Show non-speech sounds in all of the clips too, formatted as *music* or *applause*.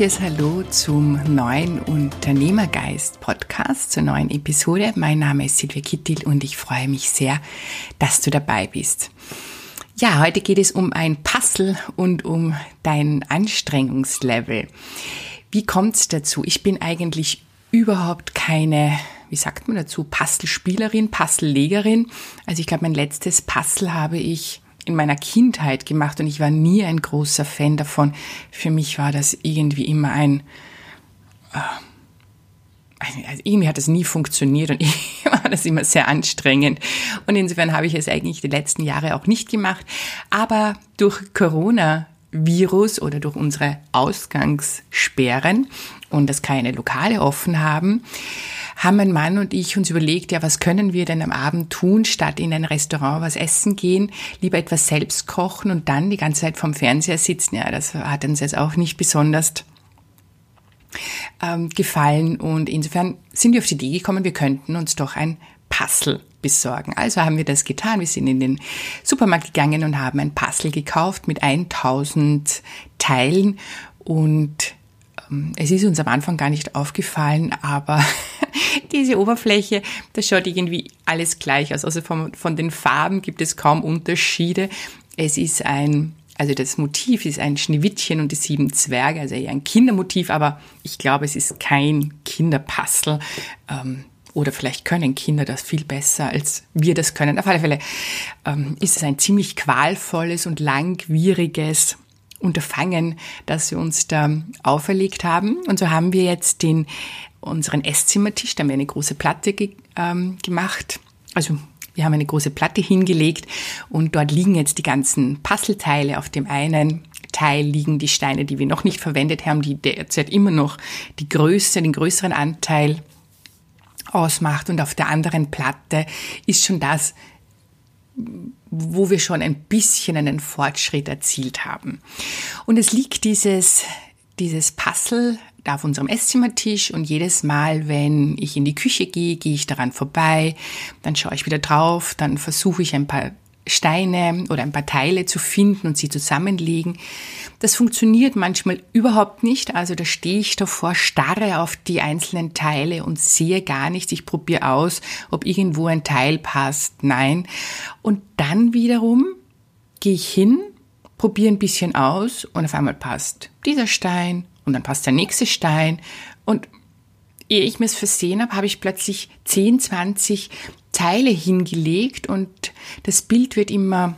herzliches Hallo zum neuen Unternehmergeist Podcast, zur neuen Episode. Mein Name ist Silvia Kittil und ich freue mich sehr, dass du dabei bist. Ja, heute geht es um ein Puzzle und um dein Anstrengungslevel. Wie kommt es dazu? Ich bin eigentlich überhaupt keine, wie sagt man dazu, Puzzlespielerin, Puzzlelegerin. Also ich glaube, mein letztes Puzzle habe ich in meiner Kindheit gemacht und ich war nie ein großer Fan davon. Für mich war das irgendwie immer ein, äh, also irgendwie hat es nie funktioniert und *laughs* ich war das immer sehr anstrengend. Und insofern habe ich es eigentlich die letzten Jahre auch nicht gemacht. Aber durch Corona Virus oder durch unsere Ausgangssperren und dass keine Lokale offen haben, haben mein Mann und ich uns überlegt, ja, was können wir denn am Abend tun, statt in ein Restaurant was essen gehen, lieber etwas selbst kochen und dann die ganze Zeit vorm Fernseher sitzen. Ja, das hat uns jetzt auch nicht besonders ähm, gefallen und insofern sind wir auf die Idee gekommen, wir könnten uns doch ein Puzzle besorgen. Also haben wir das getan. Wir sind in den Supermarkt gegangen und haben ein Puzzle gekauft mit 1000 Teilen und ähm, es ist uns am Anfang gar nicht aufgefallen, aber *laughs* diese Oberfläche, das schaut irgendwie alles gleich aus. Also von, von den Farben gibt es kaum Unterschiede. Es ist ein, also das Motiv ist ein Schneewittchen und die sieben Zwerge, also eher ein Kindermotiv, aber ich glaube, es ist kein Kinderpuzzle. Ähm, oder vielleicht können Kinder das viel besser, als wir das können. Auf alle Fälle ähm, ist es ein ziemlich qualvolles und langwieriges Unterfangen, das wir uns da auferlegt haben. Und so haben wir jetzt den, unseren Esszimmertisch, da haben wir eine große Platte ge, ähm, gemacht. Also wir haben eine große Platte hingelegt und dort liegen jetzt die ganzen Puzzleteile. Auf dem einen Teil liegen die Steine, die wir noch nicht verwendet haben, die derzeit immer noch die Größe, den größeren Anteil ausmacht. Und auf der anderen Platte ist schon das, wo wir schon ein bisschen einen Fortschritt erzielt haben. Und es liegt dieses, dieses Puzzle da auf unserem Esszimmertisch und jedes Mal, wenn ich in die Küche gehe, gehe ich daran vorbei, dann schaue ich wieder drauf, dann versuche ich ein paar Steine oder ein paar Teile zu finden und sie zusammenlegen. Das funktioniert manchmal überhaupt nicht. Also da stehe ich davor, starre auf die einzelnen Teile und sehe gar nichts. Ich probiere aus, ob irgendwo ein Teil passt. Nein. Und dann wiederum gehe ich hin, probiere ein bisschen aus und auf einmal passt dieser Stein und dann passt der nächste Stein und ehe ich mir es versehen habe, habe ich plötzlich 10, 20 Teile hingelegt und das Bild wird immer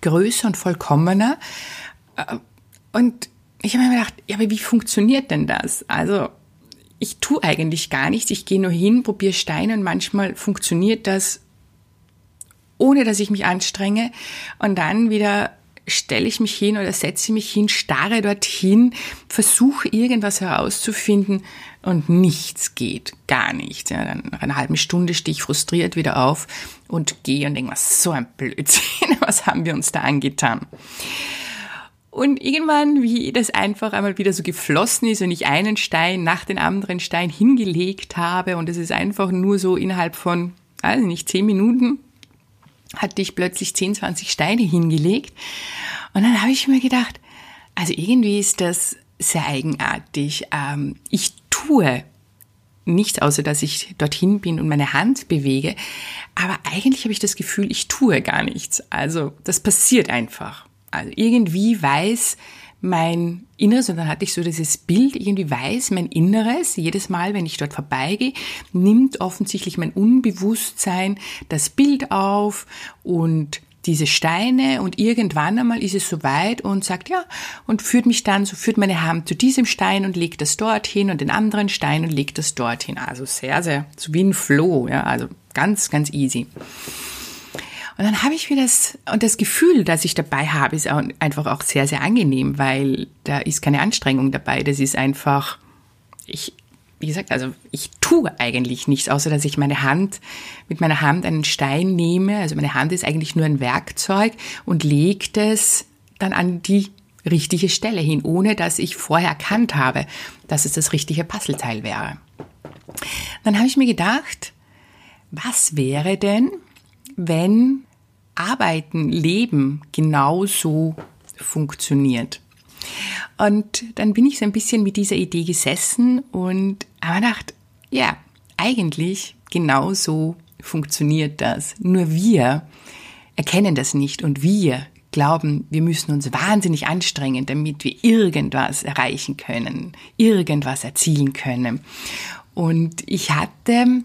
größer und vollkommener. Äh, und ich habe mir gedacht, ja, aber wie funktioniert denn das? Also ich tue eigentlich gar nichts. Ich gehe nur hin, probiere Steine und manchmal funktioniert das, ohne dass ich mich anstrenge. Und dann wieder stelle ich mich hin oder setze mich hin, starre dorthin, versuche irgendwas herauszufinden und nichts geht, gar nichts. Ja, dann nach einer halben Stunde stehe ich frustriert wieder auf und gehe und denke, was so ein Blödsinn, *laughs* was haben wir uns da angetan? Und irgendwann, wie das einfach einmal wieder so geflossen ist und ich einen Stein nach den anderen Stein hingelegt habe und es ist einfach nur so innerhalb von, also nicht zehn Minuten, hatte ich plötzlich 10, 20 Steine hingelegt. Und dann habe ich mir gedacht, also irgendwie ist das sehr eigenartig. Ähm, ich tue nichts, außer dass ich dorthin bin und meine Hand bewege. Aber eigentlich habe ich das Gefühl, ich tue gar nichts. Also das passiert einfach. Also irgendwie weiß mein Inneres, und dann hatte ich so dieses Bild, irgendwie weiß mein Inneres, jedes Mal, wenn ich dort vorbeigehe, nimmt offensichtlich mein Unbewusstsein das Bild auf und diese Steine und irgendwann einmal ist es soweit und sagt ja und führt mich dann, so führt meine Hand zu diesem Stein und legt das dorthin und den anderen Stein und legt das dorthin. Also sehr, sehr, so wie ein Flow, ja, also ganz, ganz easy. Und dann habe ich mir das, und das Gefühl, das ich dabei habe, ist auch einfach auch sehr, sehr angenehm, weil da ist keine Anstrengung dabei. Das ist einfach, ich, wie gesagt, also ich tue eigentlich nichts, außer dass ich meine Hand, mit meiner Hand einen Stein nehme. Also meine Hand ist eigentlich nur ein Werkzeug und legt es dann an die richtige Stelle hin, ohne dass ich vorher erkannt habe, dass es das richtige Puzzleteil wäre. Dann habe ich mir gedacht, was wäre denn, wenn Arbeiten, Leben genauso funktioniert. Und dann bin ich so ein bisschen mit dieser Idee gesessen und habe gedacht, ja, eigentlich genau so funktioniert das. Nur wir erkennen das nicht und wir glauben, wir müssen uns wahnsinnig anstrengen, damit wir irgendwas erreichen können, irgendwas erzielen können. Und ich hatte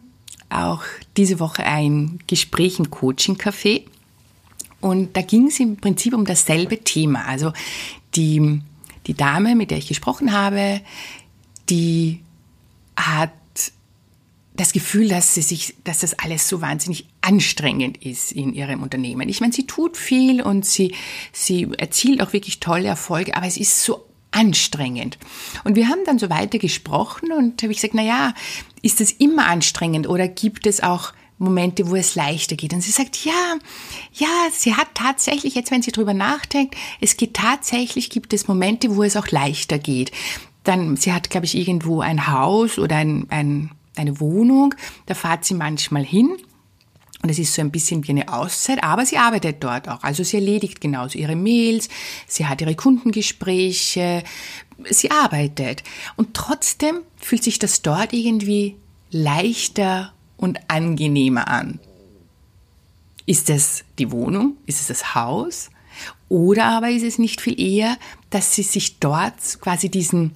auch diese Woche ein Gespräch im Coaching-Café und da ging es im Prinzip um dasselbe Thema. Also die, die Dame, mit der ich gesprochen habe, die hat das Gefühl, dass sie sich, dass das alles so wahnsinnig anstrengend ist in ihrem Unternehmen. Ich meine, sie tut viel und sie, sie erzielt auch wirklich tolle Erfolge, aber es ist so anstrengend. Und wir haben dann so weiter gesprochen und habe ich gesagt, na ja, ist es immer anstrengend oder gibt es auch Momente, wo es leichter geht. Und sie sagt, ja, ja, sie hat tatsächlich, jetzt wenn sie drüber nachdenkt, es geht tatsächlich, gibt es Momente, wo es auch leichter geht. Dann, sie hat, glaube ich, irgendwo ein Haus oder ein, ein eine Wohnung, da fahrt sie manchmal hin. Und es ist so ein bisschen wie eine Auszeit, aber sie arbeitet dort auch. Also sie erledigt genauso ihre Mails, sie hat ihre Kundengespräche, sie arbeitet. Und trotzdem fühlt sich das dort irgendwie leichter und angenehmer an. Ist es die Wohnung? Ist es das Haus? Oder aber ist es nicht viel eher, dass sie sich dort quasi diesen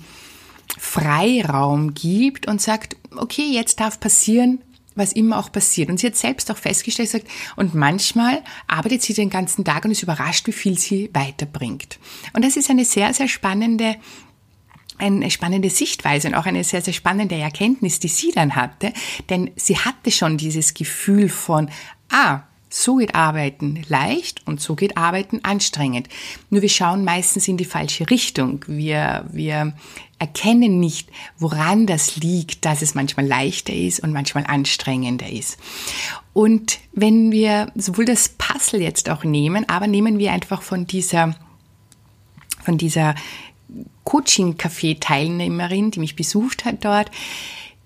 Freiraum gibt und sagt, okay, jetzt darf passieren, was immer auch passiert. Und sie hat selbst auch festgestellt, sagt, und manchmal arbeitet sie den ganzen Tag und ist überrascht, wie viel sie weiterbringt. Und das ist eine sehr, sehr spannende eine spannende Sichtweise und auch eine sehr, sehr spannende Erkenntnis, die sie dann hatte, denn sie hatte schon dieses Gefühl von, ah, so geht Arbeiten leicht und so geht Arbeiten anstrengend. Nur wir schauen meistens in die falsche Richtung. Wir, wir erkennen nicht, woran das liegt, dass es manchmal leichter ist und manchmal anstrengender ist. Und wenn wir sowohl das Puzzle jetzt auch nehmen, aber nehmen wir einfach von dieser, von dieser Coaching-Café-Teilnehmerin, die mich besucht hat dort,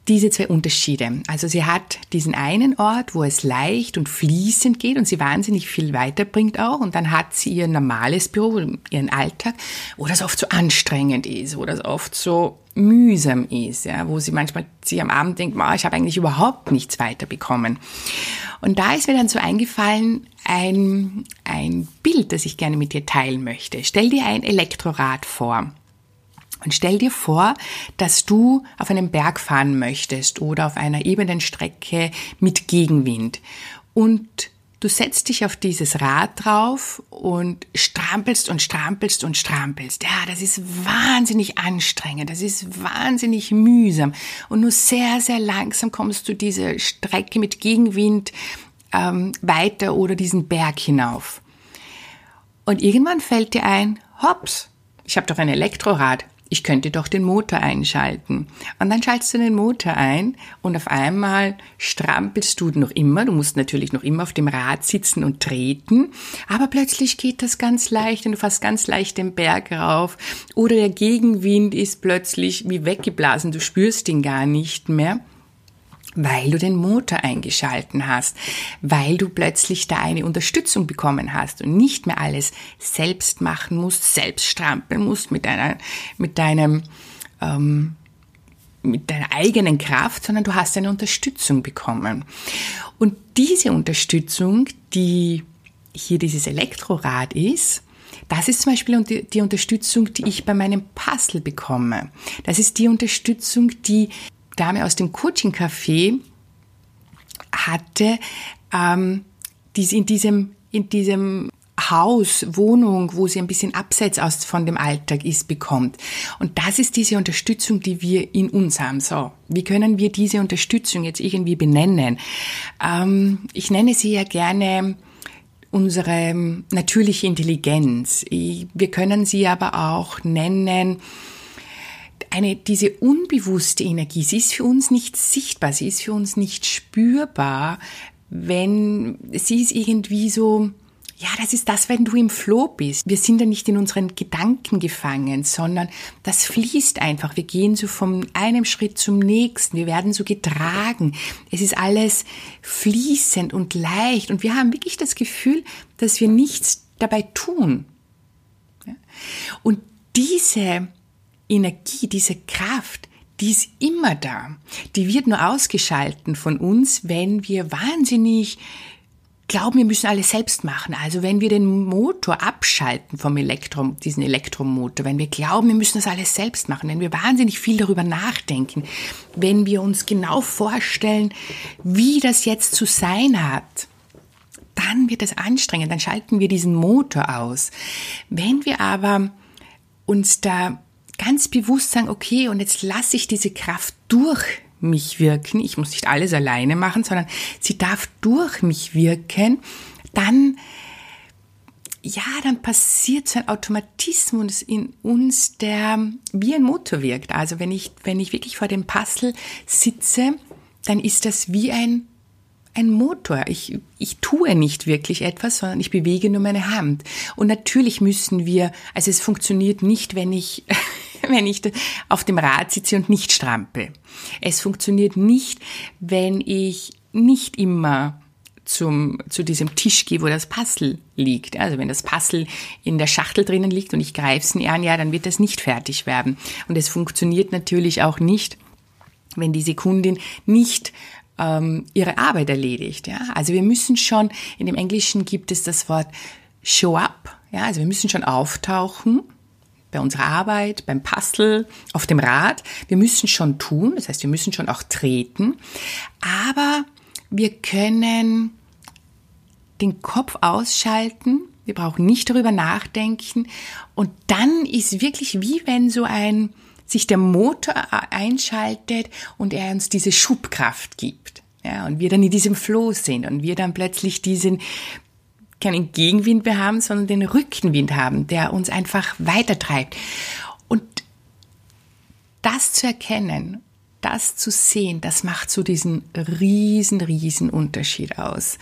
diese zwei Unterschiede. Also sie hat diesen einen Ort, wo es leicht und fließend geht und sie wahnsinnig viel weiterbringt auch. Und dann hat sie ihr normales Büro, ihren Alltag, wo das oft so anstrengend ist, wo das oft so mühsam ist, ja, wo sie manchmal sich am Abend denkt, ich habe eigentlich überhaupt nichts weiterbekommen. Und da ist mir dann so eingefallen, ein, ein Bild, das ich gerne mit dir teilen möchte. Stell dir ein Elektrorad vor. Und stell dir vor, dass du auf einem Berg fahren möchtest oder auf einer ebenen Strecke mit Gegenwind. Und du setzt dich auf dieses Rad drauf und strampelst und strampelst und strampelst. Ja, das ist wahnsinnig anstrengend, das ist wahnsinnig mühsam. Und nur sehr, sehr langsam kommst du diese Strecke mit Gegenwind ähm, weiter oder diesen Berg hinauf. Und irgendwann fällt dir ein, hops, ich habe doch ein Elektrorad ich könnte doch den Motor einschalten. Und dann schaltest du den Motor ein und auf einmal strampelst du noch immer. Du musst natürlich noch immer auf dem Rad sitzen und treten. Aber plötzlich geht das ganz leicht und du fährst ganz leicht den Berg rauf. Oder der Gegenwind ist plötzlich wie weggeblasen. Du spürst ihn gar nicht mehr weil du den Motor eingeschalten hast, weil du plötzlich da eine Unterstützung bekommen hast und nicht mehr alles selbst machen musst, selbst strampeln musst mit deiner, mit deinem, ähm, mit deiner eigenen Kraft, sondern du hast eine Unterstützung bekommen. Und diese Unterstützung, die hier dieses Elektrorad ist, das ist zum Beispiel die Unterstützung, die ich bei meinem Puzzle bekomme. Das ist die Unterstützung, die Dame aus dem Coaching-Café hatte, ähm, die sie in diesem, in diesem Haus, Wohnung, wo sie ein bisschen abseits aus von dem Alltag ist, bekommt. Und das ist diese Unterstützung, die wir in uns haben. So, wie können wir diese Unterstützung jetzt irgendwie benennen? Ähm, ich nenne sie ja gerne unsere natürliche Intelligenz. Wir können sie aber auch nennen, eine, diese unbewusste Energie, sie ist für uns nicht sichtbar, sie ist für uns nicht spürbar, wenn sie ist irgendwie so, ja, das ist das, wenn du im Flow bist. Wir sind ja nicht in unseren Gedanken gefangen, sondern das fließt einfach. Wir gehen so von einem Schritt zum nächsten. Wir werden so getragen. Es ist alles fließend und leicht. Und wir haben wirklich das Gefühl, dass wir nichts dabei tun. Und diese Energie, diese Kraft, die ist immer da. Die wird nur ausgeschalten von uns, wenn wir wahnsinnig glauben, wir müssen alles selbst machen. Also wenn wir den Motor abschalten vom Elektro, diesen Elektromotor, wenn wir glauben, wir müssen das alles selbst machen, wenn wir wahnsinnig viel darüber nachdenken, wenn wir uns genau vorstellen, wie das jetzt zu sein hat, dann wird es anstrengend, dann schalten wir diesen Motor aus. Wenn wir aber uns da ganz bewusst sagen, okay, und jetzt lasse ich diese Kraft durch mich wirken. Ich muss nicht alles alleine machen, sondern sie darf durch mich wirken. Dann, ja, dann passiert so ein Automatismus in uns, der wie ein Motor wirkt. Also wenn ich, wenn ich wirklich vor dem Puzzle sitze, dann ist das wie ein ein Motor. Ich, ich tue nicht wirklich etwas, sondern ich bewege nur meine Hand. Und natürlich müssen wir, also es funktioniert nicht, wenn ich *laughs* wenn ich auf dem Rad sitze und nicht strampe. Es funktioniert nicht, wenn ich nicht immer zum, zu diesem Tisch gehe, wo das Puzzle liegt. Also wenn das Puzzle in der Schachtel drinnen liegt und ich greife es an, ja, dann wird das nicht fertig werden. Und es funktioniert natürlich auch nicht, wenn die Sekundin nicht ähm, ihre Arbeit erledigt. Ja? Also wir müssen schon, in dem Englischen gibt es das Wort show up. Ja? Also wir müssen schon auftauchen bei unserer Arbeit, beim Puzzle, auf dem Rad. Wir müssen schon tun, das heißt, wir müssen schon auch treten, aber wir können den Kopf ausschalten, wir brauchen nicht darüber nachdenken und dann ist wirklich wie wenn so ein sich der Motor einschaltet und er uns diese Schubkraft gibt. Ja, und wir dann in diesem Flow sind und wir dann plötzlich diesen keinen Gegenwind mehr haben, sondern den Rückenwind haben, der uns einfach weitertreibt. Und das zu erkennen, das zu sehen, das macht so diesen riesen, riesen Unterschied aus.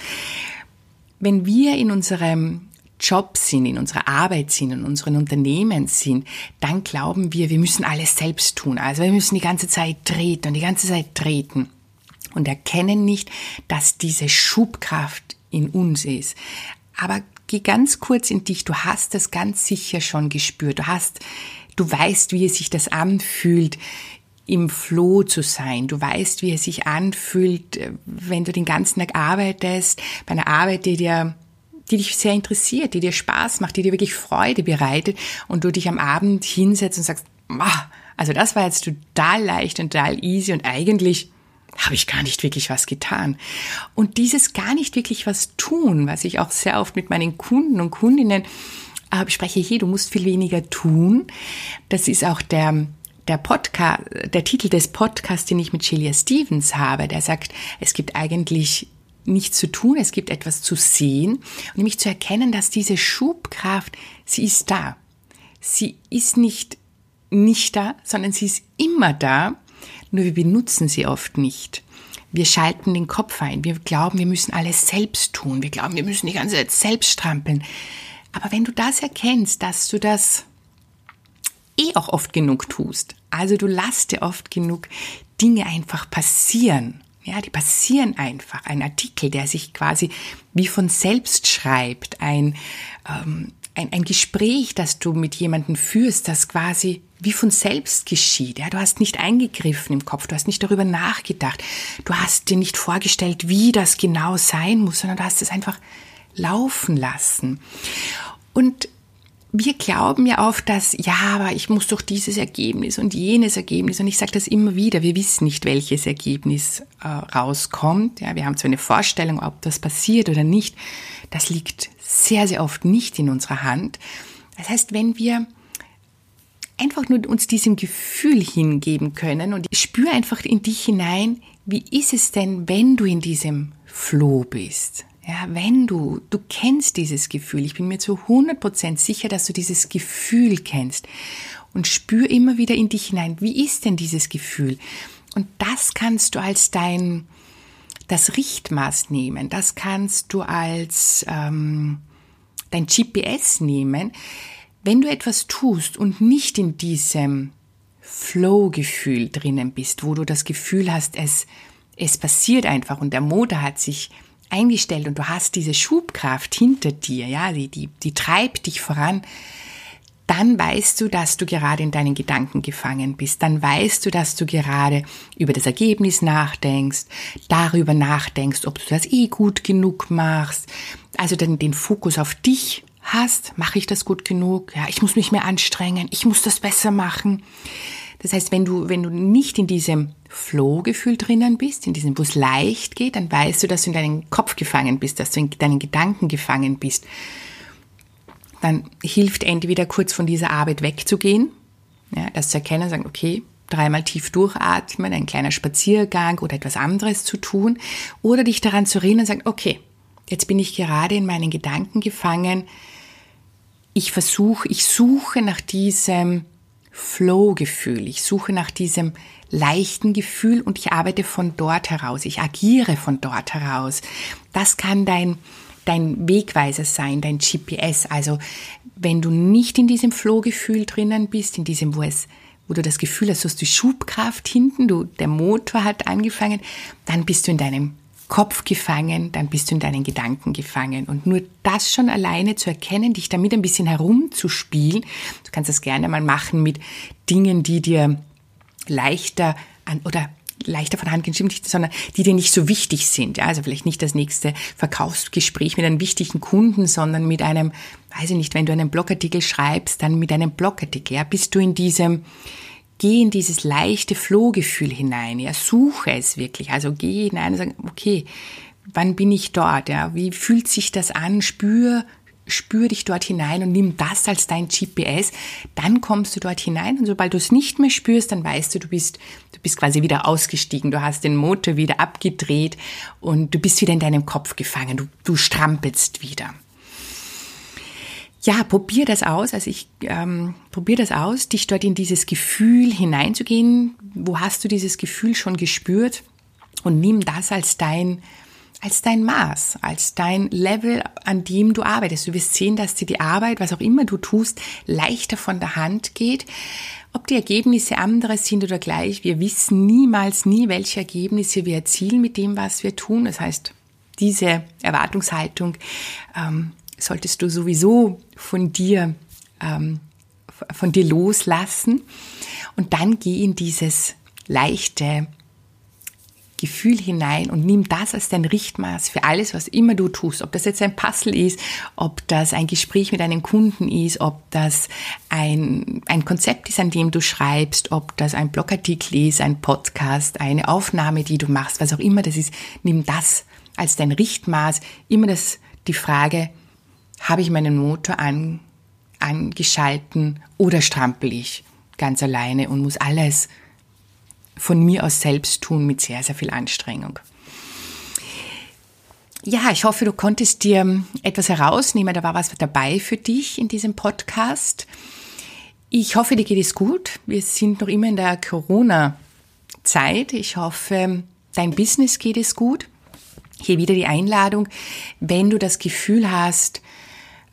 Wenn wir in unserem Job sind, in unserer Arbeit sind, in unseren Unternehmen sind, dann glauben wir, wir müssen alles selbst tun. Also wir müssen die ganze Zeit treten und die ganze Zeit treten und erkennen nicht, dass diese Schubkraft in uns ist. Aber geh ganz kurz in dich. Du hast das ganz sicher schon gespürt. Du hast, du weißt, wie es sich das anfühlt, im Floh zu sein. Du weißt, wie es sich anfühlt, wenn du den ganzen Tag arbeitest, bei einer Arbeit, die dir die dich sehr interessiert, die dir Spaß macht, die dir wirklich Freude bereitet und du dich am Abend hinsetzt und sagst, also das war jetzt total leicht und total easy und eigentlich habe ich gar nicht wirklich was getan. Und dieses gar nicht wirklich was tun, was ich auch sehr oft mit meinen Kunden und Kundinnen äh, bespreche, hey, du musst viel weniger tun. Das ist auch der, der Podcast, der Titel des Podcasts, den ich mit Shelia Stevens habe, der sagt, es gibt eigentlich nichts zu tun, es gibt etwas zu sehen nämlich zu erkennen, dass diese Schubkraft, sie ist da. Sie ist nicht nicht da, sondern sie ist immer da nur wir benutzen sie oft nicht. Wir schalten den Kopf ein. Wir glauben, wir müssen alles selbst tun. Wir glauben, wir müssen die ganze Zeit selbst strampeln. Aber wenn du das erkennst, dass du das eh auch oft genug tust, also du lässt dir oft genug Dinge einfach passieren. Ja, die passieren einfach. Ein Artikel, der sich quasi wie von selbst schreibt, ein, ähm, ein, ein Gespräch, das du mit jemandem führst, das quasi wie von selbst geschieht. Ja, du hast nicht eingegriffen im Kopf, du hast nicht darüber nachgedacht, du hast dir nicht vorgestellt, wie das genau sein muss, sondern du hast es einfach laufen lassen. Und wir glauben ja oft, dass, ja, aber ich muss doch dieses Ergebnis und jenes Ergebnis. Und ich sage das immer wieder, wir wissen nicht, welches Ergebnis äh, rauskommt. Ja, wir haben zwar eine Vorstellung, ob das passiert oder nicht. Das liegt sehr, sehr oft nicht in unserer Hand. Das heißt, wenn wir einfach nur uns diesem Gefühl hingeben können und spür einfach in dich hinein, wie ist es denn, wenn du in diesem Floh bist? Ja, wenn du, du kennst dieses Gefühl, ich bin mir zu 100% sicher, dass du dieses Gefühl kennst. Und spür immer wieder in dich hinein, wie ist denn dieses Gefühl? Und das kannst du als dein, das Richtmaß nehmen, das kannst du als ähm, dein GPS nehmen, wenn du etwas tust und nicht in diesem Flow-Gefühl drinnen bist, wo du das Gefühl hast, es, es passiert einfach und der Motor hat sich eingestellt und du hast diese Schubkraft hinter dir, ja, die, die, die treibt dich voran, dann weißt du, dass du gerade in deinen Gedanken gefangen bist. Dann weißt du, dass du gerade über das Ergebnis nachdenkst, darüber nachdenkst, ob du das eh gut genug machst. Also dann den Fokus auf dich hast. Mache ich das gut genug? Ja, ich muss mich mehr anstrengen. Ich muss das besser machen. Das heißt, wenn du, wenn du nicht in diesem Flow-Gefühl drinnen bist, in diesem, wo es leicht geht, dann weißt du, dass du in deinen Kopf gefangen bist, dass du in deinen Gedanken gefangen bist. Dann hilft entweder kurz von dieser Arbeit wegzugehen, ja, das zu erkennen, sagen, okay, dreimal tief durchatmen, ein kleiner Spaziergang oder etwas anderes zu tun, oder dich daran zu erinnern und sagen, okay, jetzt bin ich gerade in meinen Gedanken gefangen, ich versuche, ich suche nach diesem Flow-Gefühl. Ich suche nach diesem leichten Gefühl und ich arbeite von dort heraus. Ich agiere von dort heraus. Das kann dein, dein Wegweiser sein, dein GPS. Also, wenn du nicht in diesem Flow-Gefühl drinnen bist, in diesem, wo es, wo du das Gefühl hast, du hast die Schubkraft hinten, du, der Motor hat angefangen, dann bist du in deinem Kopf gefangen, dann bist du in deinen Gedanken gefangen. Und nur das schon alleine zu erkennen, dich damit ein bisschen herumzuspielen, du kannst das gerne mal machen mit Dingen, die dir leichter an oder leichter von Hand gehen, sondern die dir nicht so wichtig sind. Ja, also vielleicht nicht das nächste Verkaufsgespräch mit einem wichtigen Kunden, sondern mit einem, weiß ich nicht, wenn du einen Blogartikel schreibst, dann mit einem Blogartikel. Ja, bist du in diesem geh in dieses leichte Flohgefühl hinein, ja, suche es wirklich. Also geh hinein und sag, okay, wann bin ich dort, ja, wie fühlt sich das an, spür, spür dich dort hinein und nimm das als dein GPS, dann kommst du dort hinein und sobald du es nicht mehr spürst, dann weißt du, du bist, du bist quasi wieder ausgestiegen, du hast den Motor wieder abgedreht und du bist wieder in deinem Kopf gefangen, du, du strampelst wieder ja, probier das aus. Also ich ähm, probier das aus, dich dort in dieses Gefühl hineinzugehen. Wo hast du dieses Gefühl schon gespürt? Und nimm das als dein als dein Maß, als dein Level, an dem du arbeitest. Du wirst sehen, dass dir die Arbeit, was auch immer du tust, leichter von der Hand geht. Ob die Ergebnisse andere sind oder gleich, wir wissen niemals nie, welche Ergebnisse wir erzielen mit dem, was wir tun. Das heißt, diese Erwartungshaltung ähm, solltest du sowieso von dir, ähm, von dir loslassen und dann geh in dieses leichte Gefühl hinein und nimm das als dein Richtmaß für alles, was immer du tust. Ob das jetzt ein Puzzle ist, ob das ein Gespräch mit einem Kunden ist, ob das ein, ein Konzept ist, an dem du schreibst, ob das ein Blogartikel ist, ein Podcast, eine Aufnahme, die du machst, was auch immer das ist, nimm das als dein Richtmaß. Immer das, die Frage, habe ich meinen Motor an, angeschalten oder strampel ich ganz alleine und muss alles von mir aus selbst tun mit sehr, sehr viel Anstrengung. Ja, ich hoffe, du konntest dir etwas herausnehmen. Da war was dabei für dich in diesem Podcast. Ich hoffe, dir geht es gut. Wir sind noch immer in der Corona-Zeit. Ich hoffe, dein Business geht es gut. Hier wieder die Einladung, wenn du das Gefühl hast,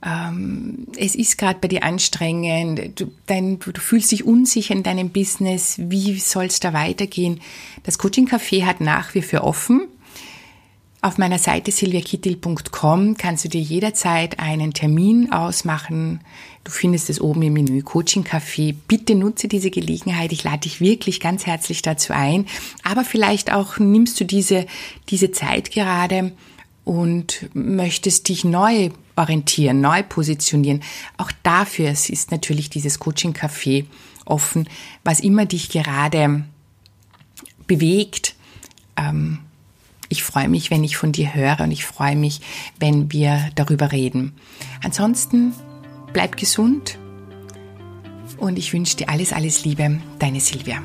ähm, es ist gerade bei dir anstrengend, du, dein, du, fühlst dich unsicher in deinem Business, wie soll es da weitergehen? Das Coaching Café hat nach wie vor offen. Auf meiner Seite silviakittil.com kannst du dir jederzeit einen Termin ausmachen. Du findest es oben im Menü Coaching Café. Bitte nutze diese Gelegenheit. Ich lade dich wirklich ganz herzlich dazu ein. Aber vielleicht auch nimmst du diese, diese Zeit gerade und möchtest dich neu orientieren, neu positionieren, auch dafür ist natürlich dieses Coaching Café offen, was immer dich gerade bewegt. Ähm, ich freue mich, wenn ich von dir höre und ich freue mich, wenn wir darüber reden. Ansonsten bleib gesund und ich wünsche dir alles, alles Liebe, deine Silvia.